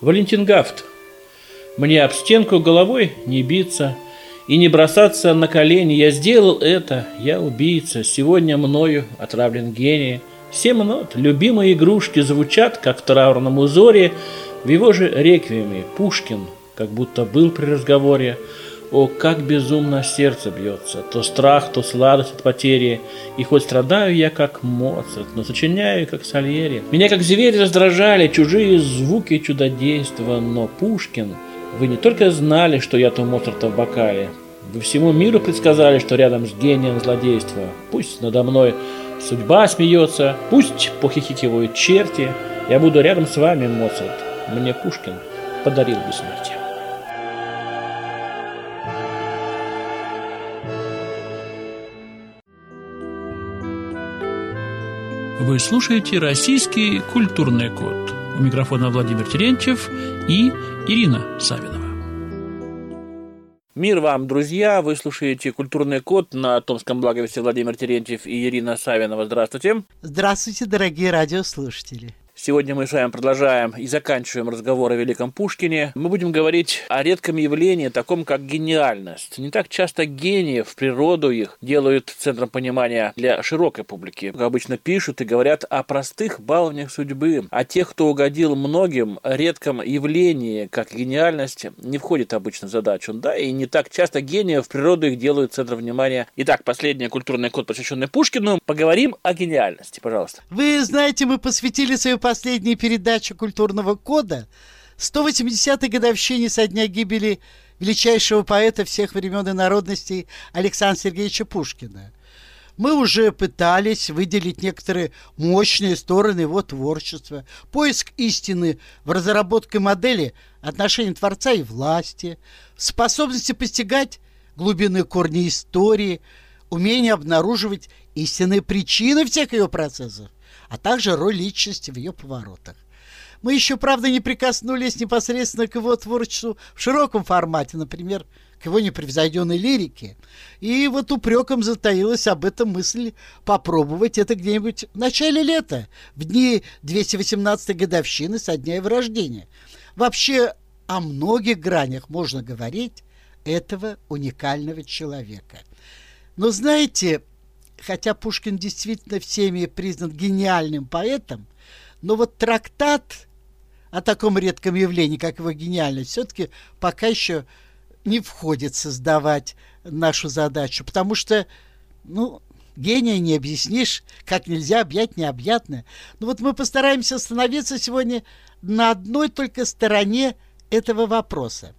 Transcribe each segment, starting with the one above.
Валентин Гафт. Мне об стенку головой не биться и не бросаться на колени. Я сделал это, я убийца. Сегодня мною отравлен гений. Семь нот, любимые игрушки звучат, как в траурном узоре. В его же реквиеме Пушкин, как будто был при разговоре. О, как безумно сердце бьется, то страх, то сладость от потери. И хоть страдаю я, как Моцарт, но сочиняю, как Сальери. Меня, как зверь, раздражали чужие звуки чудодейства, но Пушкин, вы не только знали, что я то Моцарта в бокале, вы всему миру предсказали, что рядом с гением злодейства. Пусть надо мной судьба смеется, пусть похихикивают черти, я буду рядом с вами, Моцарт. Мне Пушкин подарил бессмертие. Вы слушаете «Российский культурный код». У микрофона Владимир Терентьев и Ирина Савинова. Мир вам, друзья! Вы слушаете «Культурный код» на Томском благовесте Владимир Терентьев и Ирина Савинова. Здравствуйте! Здравствуйте, дорогие радиослушатели! Сегодня мы с вами продолжаем и заканчиваем разговор о великом Пушкине. Мы будем говорить о редком явлении, таком как гениальность. Не так часто гениев, природу их делают центром понимания для широкой публики. Обычно пишут и говорят о простых баловнях судьбы, о тех, кто угодил многим, редком явлении, как гениальность, не входит обычно в задачу. Да, и не так часто гениев, природу их делают центром внимания. Итак, последний культурный код, посвященный Пушкину. Поговорим о гениальности, пожалуйста. Вы знаете, мы посвятили свою последняя передача культурного кода 180-й годовщине со дня гибели величайшего поэта всех времен и народностей Александра Сергеевича Пушкина. Мы уже пытались выделить некоторые мощные стороны его творчества, поиск истины в разработке модели отношений Творца и власти, способности постигать глубины корни истории, умение обнаруживать истинные причины всех ее процессов, а также роль личности в ее поворотах. Мы еще, правда, не прикоснулись непосредственно к его творчеству в широком формате, например, к его непревзойденной лирике. И вот упреком затаилась об этом мысль попробовать это где-нибудь в начале лета, в дни 218-й годовщины со дня его рождения. Вообще, о многих гранях можно говорить этого уникального человека. Но знаете, хотя Пушкин действительно всеми признан гениальным поэтом, но вот трактат о таком редком явлении, как его гениальность, все-таки пока еще не входит создавать нашу задачу, потому что, ну, гения не объяснишь, как нельзя объять необъятное. Но вот мы постараемся остановиться сегодня на одной только стороне этого вопроса.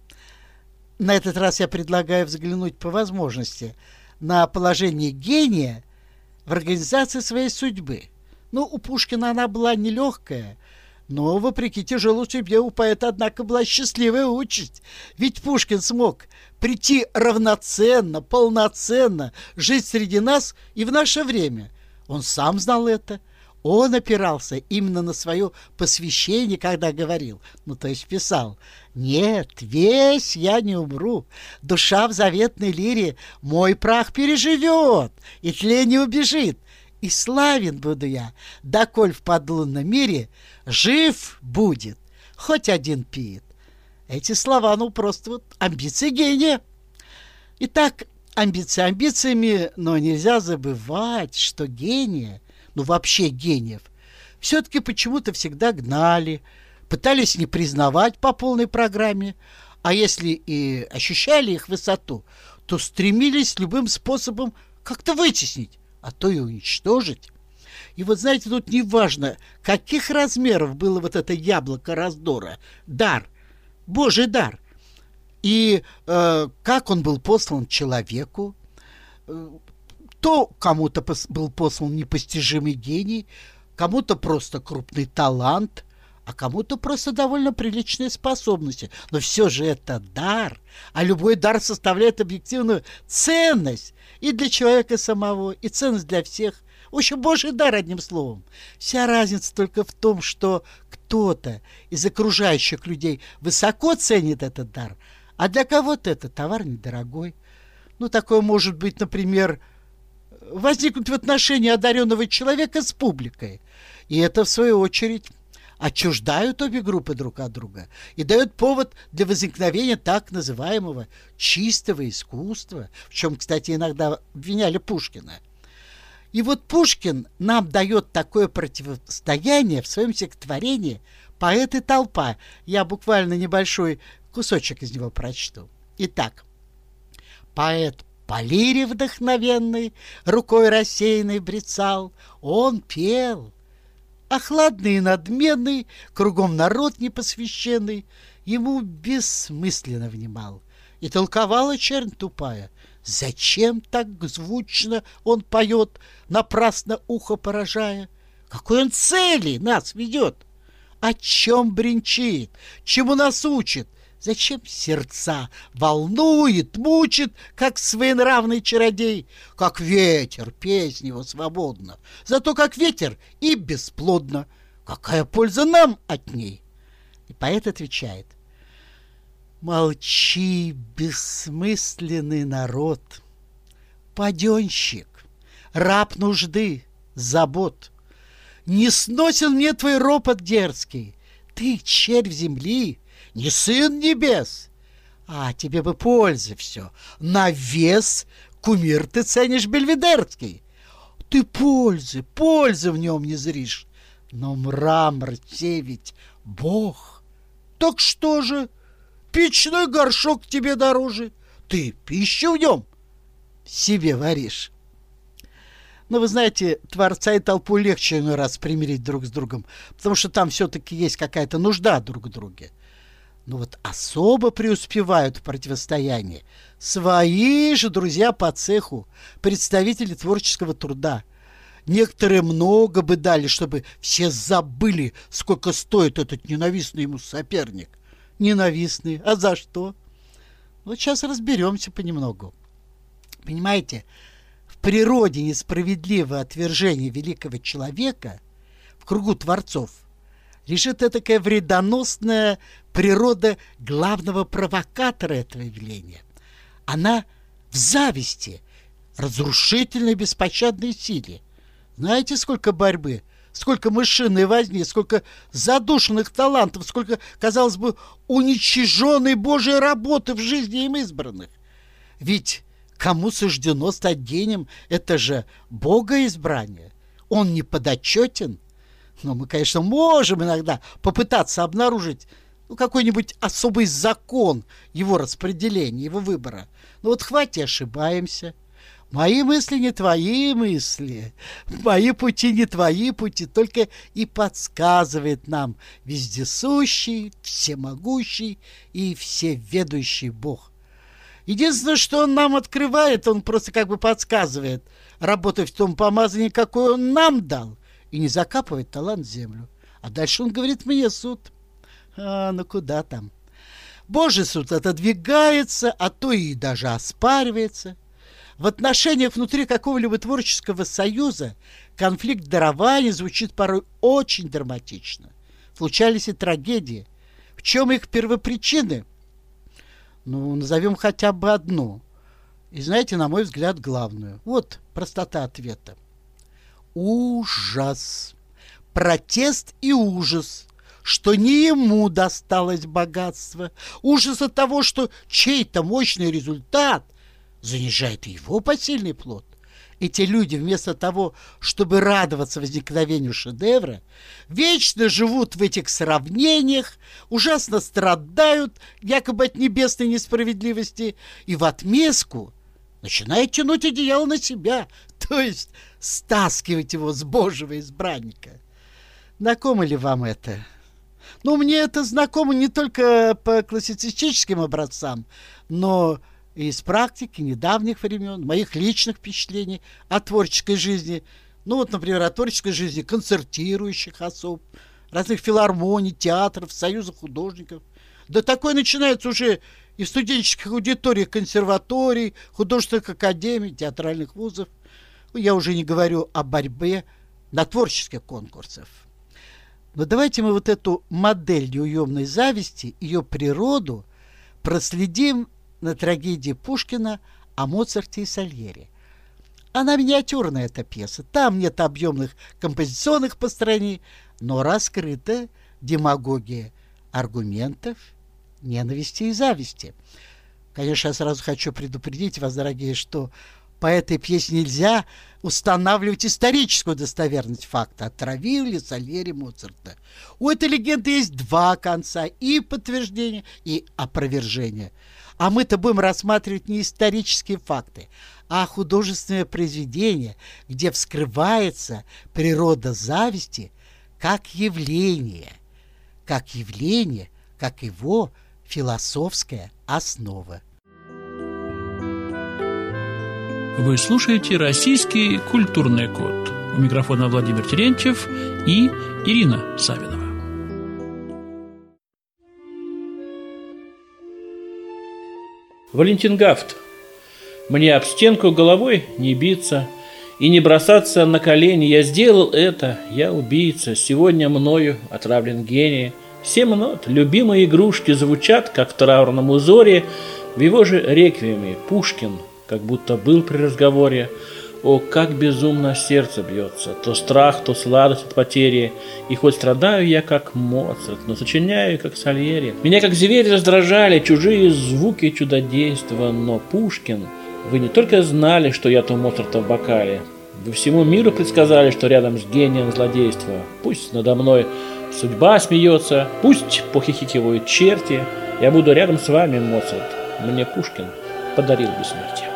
На этот раз я предлагаю взглянуть по возможности на положение гения в организации своей судьбы. Ну, у Пушкина она была нелегкая, но, вопреки тяжелой судьбе, у поэта, однако, была счастливая участь. Ведь Пушкин смог прийти равноценно, полноценно, жить среди нас и в наше время. Он сам знал это. Он опирался именно на свое посвящение, когда говорил, ну, то есть писал, «Нет, весь я не умру, душа в заветной лире мой прах переживет, и тле не убежит, и славен буду я, доколь в подлунном мире жив будет, хоть один пиет». Эти слова, ну, просто вот амбиции гения. Итак, амбиции амбициями, но нельзя забывать, что гения – ну вообще гениев, все-таки почему-то всегда гнали, пытались не признавать по полной программе, а если и ощущали их высоту, то стремились любым способом как-то вытеснить, а то и уничтожить. И вот знаете, тут не важно, каких размеров было вот это яблоко раздора, дар, Божий дар, и э, как он был послан человеку, э, то кому-то был послан непостижимый гений, кому-то просто крупный талант, а кому-то просто довольно приличные способности. Но все же это дар, а любой дар составляет объективную ценность и для человека самого, и ценность для всех. В общем, Божий дар, одним словом. Вся разница только в том, что кто-то из окружающих людей высоко ценит этот дар, а для кого-то это товар недорогой. Ну, такое может быть, например, возникнуть в отношении одаренного человека с публикой. И это, в свою очередь, отчуждают обе группы друг от друга и дают повод для возникновения так называемого чистого искусства, в чем, кстати, иногда обвиняли Пушкина. И вот Пушкин нам дает такое противостояние в своем стихотворении «Поэт и толпа». Я буквально небольшой кусочек из него прочту. Итак, поэт по лире вдохновенный, рукой рассеянный брецал, он пел – Охладный и надменный, кругом народ непосвященный, ему бессмысленно внимал. И толковала чернь тупая. Зачем так звучно он поет, напрасно ухо поражая? Какой он цели нас ведет? О чем бренчит? Чему нас учит? Зачем сердца волнует, мучит, как своенравный чародей? Как ветер, песнь его свободна. Зато как ветер и бесплодно. Какая польза нам от ней? И поэт отвечает. Молчи, бессмысленный народ, Паденщик, раб нужды, забот. Не сносен мне твой ропот дерзкий, Ты червь земли, не сын небес. А тебе бы пользы все. На вес кумир ты ценишь бельведерский. Ты пользы, пользы в нем не зришь. Но мрамор те ведь Бог. Так что же, печной горшок тебе дороже. Ты пищу в нем себе варишь. Но вы знаете, Творца и толпу легче иной раз примирить друг с другом, потому что там все-таки есть какая-то нужда друг в друге но вот особо преуспевают в противостоянии свои же друзья по цеху, представители творческого труда. Некоторые много бы дали, чтобы все забыли, сколько стоит этот ненавистный ему соперник. Ненавистный. А за что? Вот сейчас разберемся понемногу. Понимаете, в природе несправедливое отвержение великого человека в кругу творцов – лежит такая вредоносная природа главного провокатора этого явления. Она в зависти, разрушительной беспощадной силе. Знаете, сколько борьбы, сколько мышиной возни, сколько задушенных талантов, сколько, казалось бы, уничиженной Божьей работы в жизни им избранных. Ведь кому суждено стать гением, это же Бога избрание. Он не подотчетен – но мы, конечно, можем иногда попытаться обнаружить ну, какой-нибудь особый закон его распределения, его выбора. Но вот хватит, ошибаемся. Мои мысли не твои мысли, мои пути не твои пути, только и подсказывает нам вездесущий, всемогущий и всеведущий Бог. Единственное, что он нам открывает, он просто как бы подсказывает, работать в том помазании, какое он нам дал и не закапывает талант в землю. А дальше он говорит мне суд. А, ну куда там? Божий суд отодвигается, а то и даже оспаривается. В отношениях внутри какого-либо творческого союза конфликт дарований звучит порой очень драматично. Случались и трагедии. В чем их первопричины? Ну, назовем хотя бы одну. И знаете, на мой взгляд, главную. Вот простота ответа ужас, протест и ужас, что не ему досталось богатство, ужас от того, что чей-то мощный результат занижает его посильный плод. Эти люди вместо того, чтобы радоваться возникновению шедевра, вечно живут в этих сравнениях, ужасно страдают якобы от небесной несправедливости и в отместку начинают тянуть одеяло на себя, то есть стаскивать его с Божьего избранника. Знакомо ли вам это? Ну, мне это знакомо не только по классицистическим образцам, но и из практики недавних времен, моих личных впечатлений о творческой жизни. Ну, вот, например, о творческой жизни концертирующих особ, разных филармоний, театров, союзов художников. Да такое начинается уже и в студенческих аудиториях консерваторий, художественных академий, театральных вузов. Я уже не говорю о борьбе на творческих конкурсах. Но давайте мы вот эту модель неуемной зависти, ее природу проследим на трагедии Пушкина о Моцарте и Сальере. Она миниатюрная, эта пьеса. Там нет объемных композиционных построений, но раскрыта демагогия аргументов, ненависти и зависти. Конечно, я сразу хочу предупредить вас, дорогие, что по этой пьесе нельзя устанавливать историческую достоверность факта. Отравил ли Сальери Моцарта? У этой легенды есть два конца. И подтверждение, и опровержение. А мы-то будем рассматривать не исторические факты, а художественное произведение, где вскрывается природа зависти как явление, как явление, как его философская основа. Вы слушаете «Российский культурный код». У микрофона Владимир Терентьев и Ирина Савинова. Валентин Гафт. Мне об стенку головой не биться и не бросаться на колени. Я сделал это, я убийца. Сегодня мною отравлен гений. Семь нот, любимые игрушки звучат, как в траурном узоре. В его же реквиеме Пушкин, как будто был при разговоре. О, как безумно сердце бьется, то страх, то сладость от потери. И хоть страдаю я, как Моцарт, но сочиняю, как Сальери. Меня, как зверь, раздражали чужие звуки чудодейства, но Пушкин, вы не только знали, что я то Моцарта в бокале, вы всему миру предсказали, что рядом с гением злодейства. Пусть надо мной судьба смеется, пусть похихикивают черти, я буду рядом с вами, Моцарт. Мне Пушкин подарил бессмертие.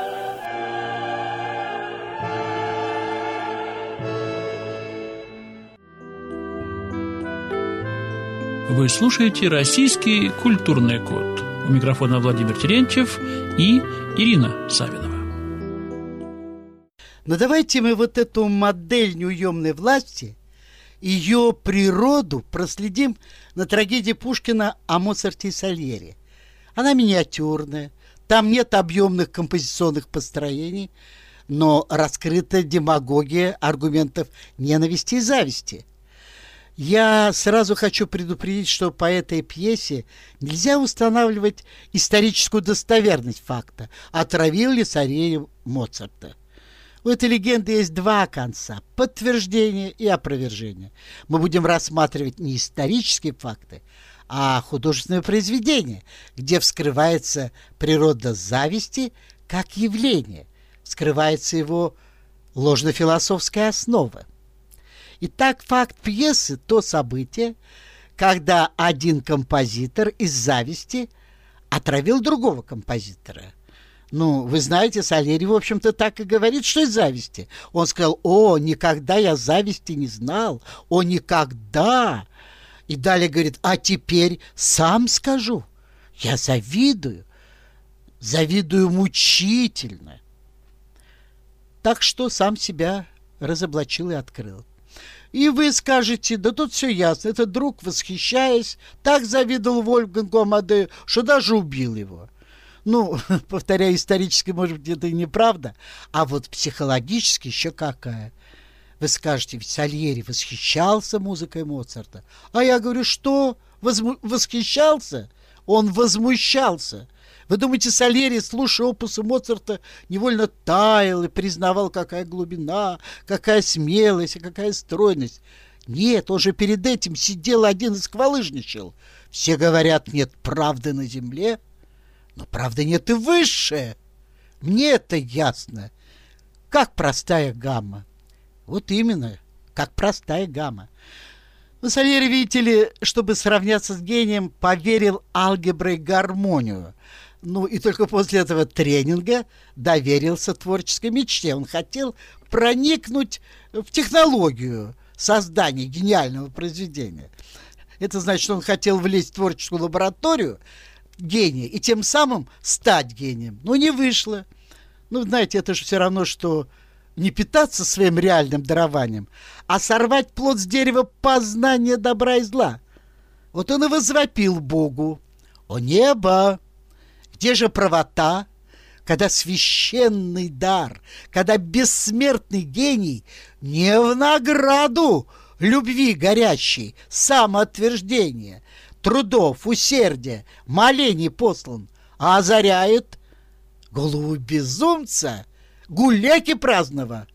Вы слушаете «Российский культурный код». У микрофона Владимир Терентьев и Ирина Савинова. Но давайте мы вот эту модель неуемной власти, ее природу проследим на трагедии Пушкина о Моцарте и Сальере. Она миниатюрная, там нет объемных композиционных построений, но раскрыта демагогия аргументов ненависти и зависти. Я сразу хочу предупредить, что по этой пьесе нельзя устанавливать историческую достоверность факта, отравил ли царей Моцарта. У этой легенды есть два конца – подтверждение и опровержение. Мы будем рассматривать не исторические факты, а художественное произведение, где вскрывается природа зависти как явление, вскрывается его ложно-философская основа. Итак, факт пьесы – то событие, когда один композитор из зависти отравил другого композитора – ну, вы знаете, Сальери, в общем-то, так и говорит, что из зависти. Он сказал, о, никогда я зависти не знал, о, никогда. И далее говорит, а теперь сам скажу, я завидую, завидую мучительно. Так что сам себя разоблачил и открыл. И вы скажете, да тут все ясно, этот друг, восхищаясь, так завидовал Вольфгангу Амадею, что даже убил его. Ну, повторяю, исторически, может быть, это и неправда, а вот психологически еще какая. Вы скажете, ведь Сальери восхищался музыкой Моцарта. А я говорю, что? Возму... Восхищался? Он возмущался. Вы думаете, Сальери, слушая опусы Моцарта, невольно таял и признавал, какая глубина, какая смелость и какая стройность? Нет, он же перед этим сидел один и сквалыжничал. Все говорят, нет правды на земле — но правда нет и высшее. Мне это ясно. Как простая гамма. Вот именно, как простая гамма. Но Сальери, видите ли, чтобы сравняться с гением, поверил алгеброй гармонию. Ну и только после этого тренинга доверился творческой мечте. Он хотел проникнуть в технологию создания гениального произведения. Это значит, он хотел влезть в творческую лабораторию, гения и тем самым стать гением. Но не вышло. Ну, знаете, это же все равно, что не питаться своим реальным дарованием, а сорвать плод с дерева познания добра и зла. Вот он и возвопил Богу. «О небо! Где же правота, когда священный дар, когда бессмертный гений не в награду любви горящей, самоотверждения, трудов, усердия, молений послан, а озаряет голову безумца, гуляки праздного.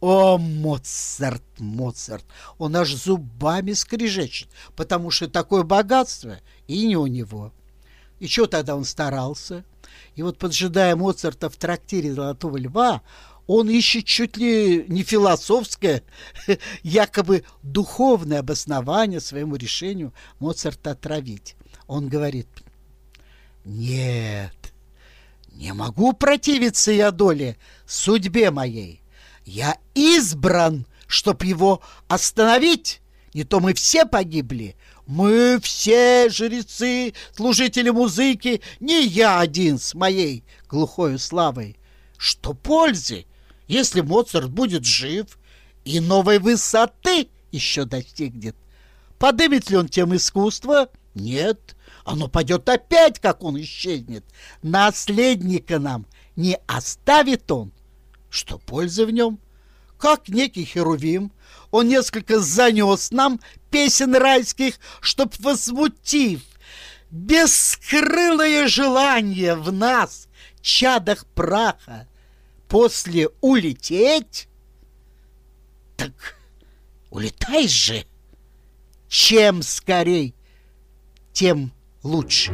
О, Моцарт, Моцарт, он аж зубами скрежечет, потому что такое богатство и не у него. И что тогда он старался? И вот поджидая Моцарта в трактире «Золотого льва», он ищет чуть ли не философское, якобы духовное обоснование своему решению Моцарта отравить. Он говорит, нет, не могу противиться я доле, судьбе моей. Я избран, чтоб его остановить. Не то мы все погибли. Мы все жрецы, служители музыки, не я один с моей глухой славой. Что пользы, если Моцарт будет жив и новой высоты еще достигнет? Подымет ли он тем искусство? Нет, оно пойдет опять, как он исчезнет. Наследника нам не оставит он. Что пользы в нем? Как некий херувим, он несколько занес нам песен райских, чтоб возмутив бескрылое желание в нас, чадах праха, после улететь, так улетай же. Чем скорей, тем лучше.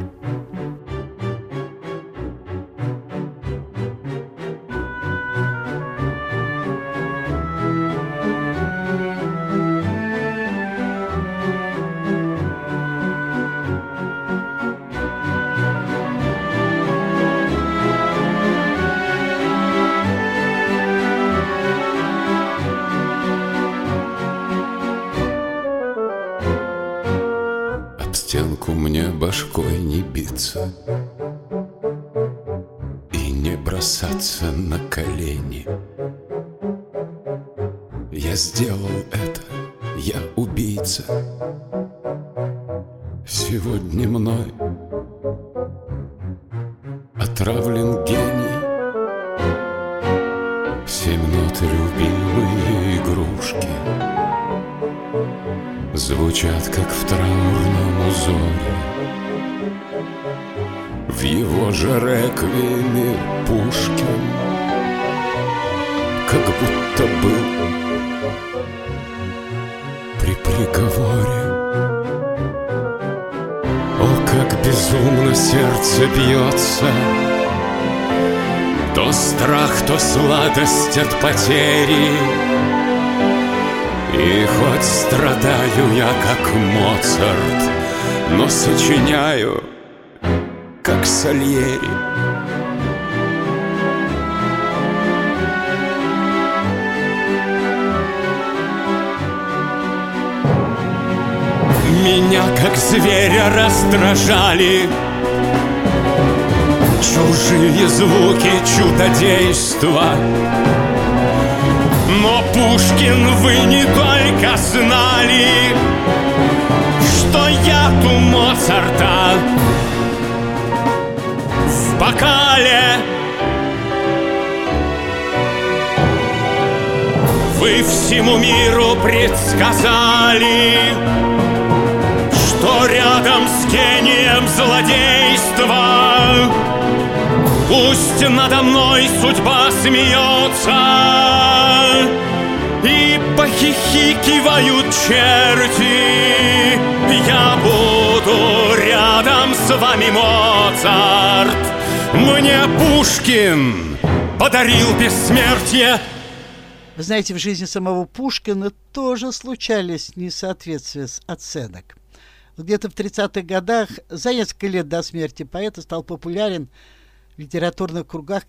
Башкой не биться И не бросаться на колени. Я сделал это, я убийца. Сегодня мной отравлен гений. Семь нот любимые игрушки Звучат, как в траурном узоре в его же реквиеме Пушкин. Как будто был при приговоре. О, как безумно сердце бьется. То страх, то сладость от потери. И хоть страдаю я, как Моцарт Но сочиняю как Сальери. Меня, как зверя, раздражали Чужие звуки чудодейства Но, Пушкин, вы не только знали Что я у Моцарта бокале. Вы всему миру предсказали Что рядом с гением злодейства Пусть надо мной судьба смеется. И похихикивают черти Я буду рядом с вами, Моцарт мне Пушкин подарил бессмертие. Вы знаете, в жизни самого Пушкина тоже случались несоответствия оценок. Где-то в 30-х годах, за несколько лет до смерти поэта, стал популярен в литературных кругах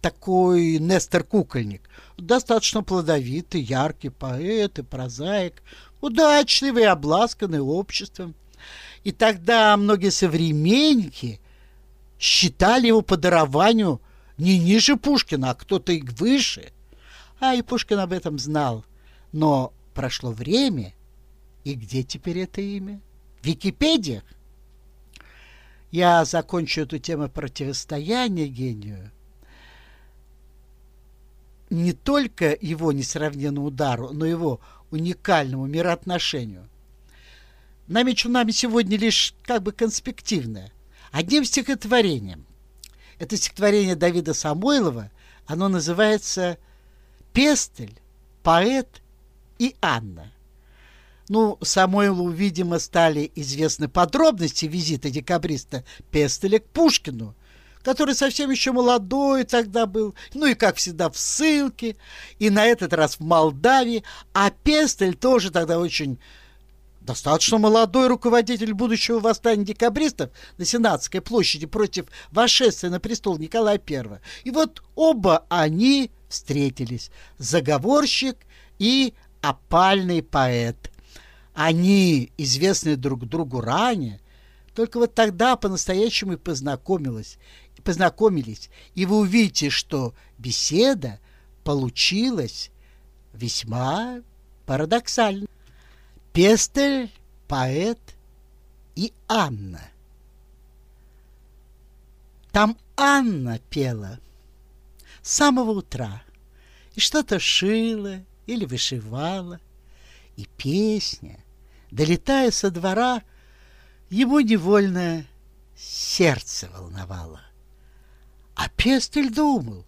такой Нестор Кукольник. Достаточно плодовитый, яркий поэт и прозаик, удачливый обласканный обществом. И тогда многие современники – считали его по дарованию не ниже Пушкина, а кто-то и выше. А и Пушкин об этом знал. Но прошло время, и где теперь это имя? В Википедиях? Я закончу эту тему противостояния гению не только его несравненному удару, но его уникальному мироотношению. Намечу нами сегодня лишь как бы конспективное – одним стихотворением. Это стихотворение Давида Самойлова, оно называется Пестель, поэт и Анна. Ну, Самойлу, видимо, стали известны подробности визита декабриста Пестеля к Пушкину, который совсем еще молодой тогда был, ну и, как всегда, в ссылке, и на этот раз в Молдавии, а Пестель тоже тогда очень достаточно молодой руководитель будущего восстания декабристов на Сенатской площади против вошествия на престол Николая I. И вот оба они встретились, заговорщик и опальный поэт. Они, известные друг другу ранее, только вот тогда по-настоящему и познакомилась, познакомились, и вы увидите, что беседа получилась весьма парадоксальной. Пестель, поэт и Анна. Там Анна пела с самого утра и что-то шила или вышивала, и песня, долетая со двора, его невольно сердце волновало. А Пестель думал,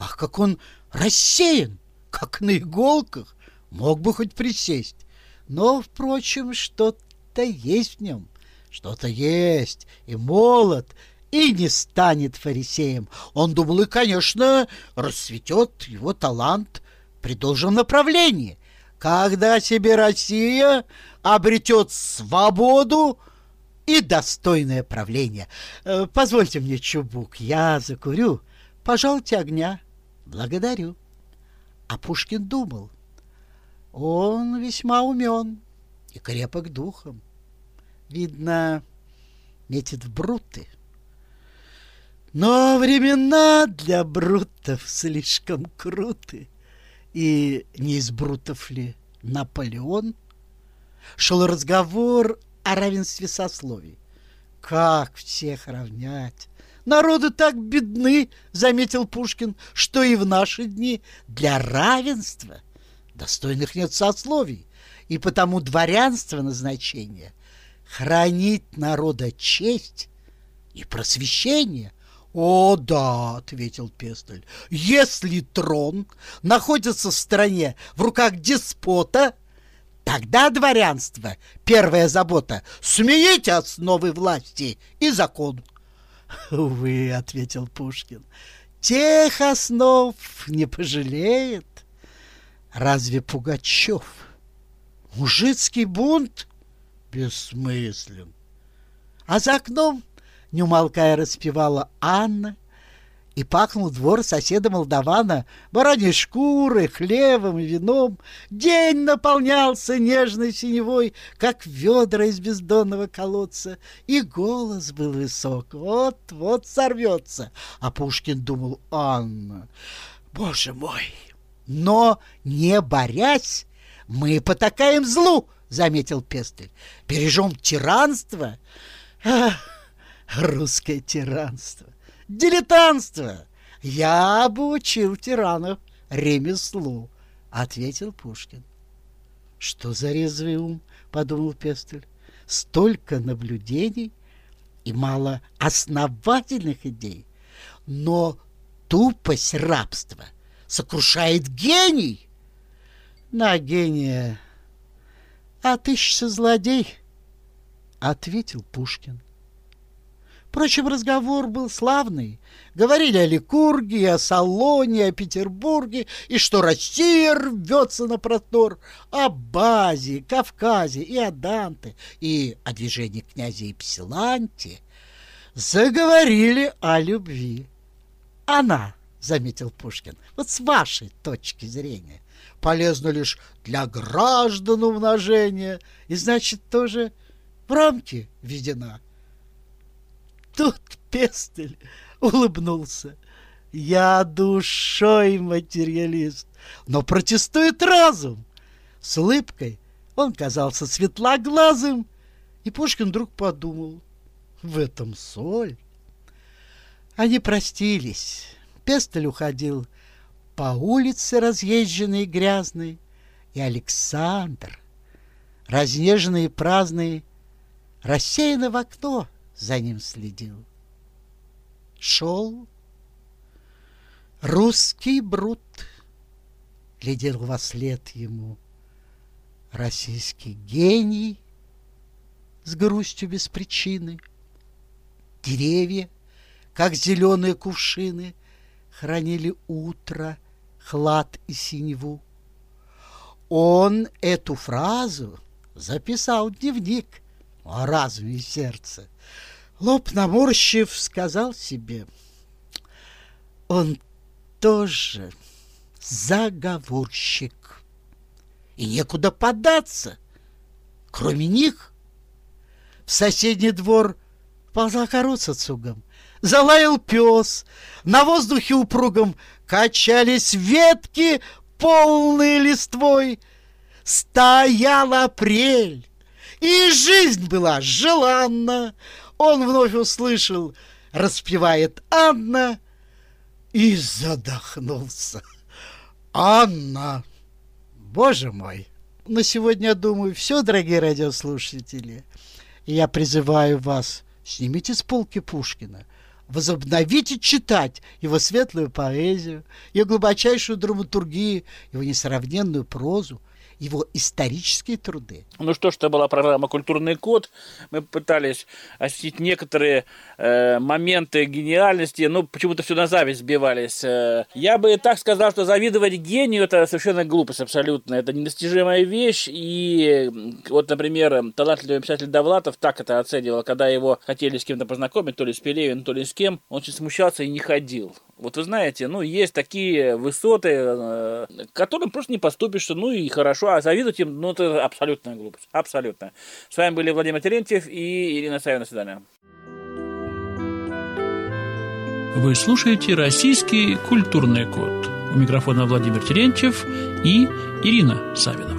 ах, как он рассеян, как на иголках, мог бы хоть присесть. Но, впрочем, что-то есть в нем, что-то есть, и молод, и не станет фарисеем. Он думал, и, конечно, расцветет его талант при должном направлении. Когда себе Россия обретет свободу и достойное правление. Э, позвольте мне чубук, я закурю. Пожалуйте огня. Благодарю. А Пушкин думал, он весьма умен и крепок духом. Видно, метит в бруты. Но времена для брутов слишком круты. И не из брутов ли Наполеон? Шел разговор о равенстве сословий. Как всех равнять? Народы так бедны, заметил Пушкин, что и в наши дни для равенства – достойных нет сословий, и потому дворянство назначение — хранить народа честь и просвещение. «О, да», — ответил Пестель, — «если трон находится в стране в руках деспота, тогда дворянство — первая забота — сменить основы власти и закон». «Увы», — ответил Пушкин, — «тех основ не пожалеет». Разве Пугачев? Мужицкий бунт? Бессмыслен. А за окном, не умолкая, распевала Анна, и пахнул двор соседа Молдавана бараньей шкурой, хлебом и вином. День наполнялся нежной синевой, как ведра из бездонного колодца, и голос был высок, вот-вот сорвется. А Пушкин думал, Анна, боже мой, но, не борясь, мы потакаем злу, заметил Пестель. Бережем тиранство. Ах, русское тиранство. Дилетантство. Я бы учил тиранов ремеслу, ответил Пушкин. Что за резвый ум, подумал Пестель. Столько наблюдений и мало основательных идей. Но тупость рабства сокрушает гений. На гения отыщется злодей, ответил Пушкин. Впрочем, разговор был славный. Говорили о Ликурге, о Салоне, о Петербурге, и что Россия рвется на простор, о Базе, Кавказе и о Данте, и о движении князя Ипсиланти. Заговорили о любви. Она заметил Пушкин. Вот с вашей точки зрения. Полезно лишь для граждан умножения, и значит тоже в рамки введена. Тут Пестель улыбнулся. Я душой материалист, но протестует разум. С улыбкой он казался светлоглазым, и Пушкин вдруг подумал, в этом соль. Они простились. Пестель уходил по улице разъезженной и грязной, и Александр, разнеженный и праздный, рассеянно в окно за ним следил. Шел русский брут, глядел во след ему. Российский гений с грустью без причины. Деревья, как зеленые кувшины, хранили утро, хлад и синеву. Он эту фразу записал в дневник о разуме и сердце. Лоб наморщив, сказал себе, он тоже заговорщик. И некуда податься, кроме них. В соседний двор ползла корова цугом. Залаял пес, на воздухе упругом качались ветки, полные листвой. Стоял апрель, и жизнь была желанна. Он вновь услышал, распевает Анна, и задохнулся. Анна! Боже мой! На сегодня, думаю, все, дорогие радиослушатели. Я призываю вас, снимите с полки Пушкина, возобновите читать его светлую поэзию, его глубочайшую драматургию, его несравненную прозу, его исторические труды. Ну что ж, это была программа «Культурный код». Мы пытались осветить некоторые э, моменты гениальности, ну, почему-то все на зависть сбивались. Э, я бы так сказал, что завидовать гению – это совершенно глупость абсолютно. Это недостижимая вещь, и вот, например, талантливый писатель Довлатов так это оценивал, когда его хотели с кем-то познакомить, то ли с Пелевин, то ли с кем, он очень смущался и не ходил. Вот вы знаете, ну, есть такие высоты, э, к которым просто не поступишь, ну и хорошо, а завидовать им, ну, это абсолютная глупость, абсолютно. С вами были Владимир Терентьев и Ирина Савина. До свидания. Вы слушаете «Российский культурный код». У микрофона Владимир Терентьев и Ирина Савина.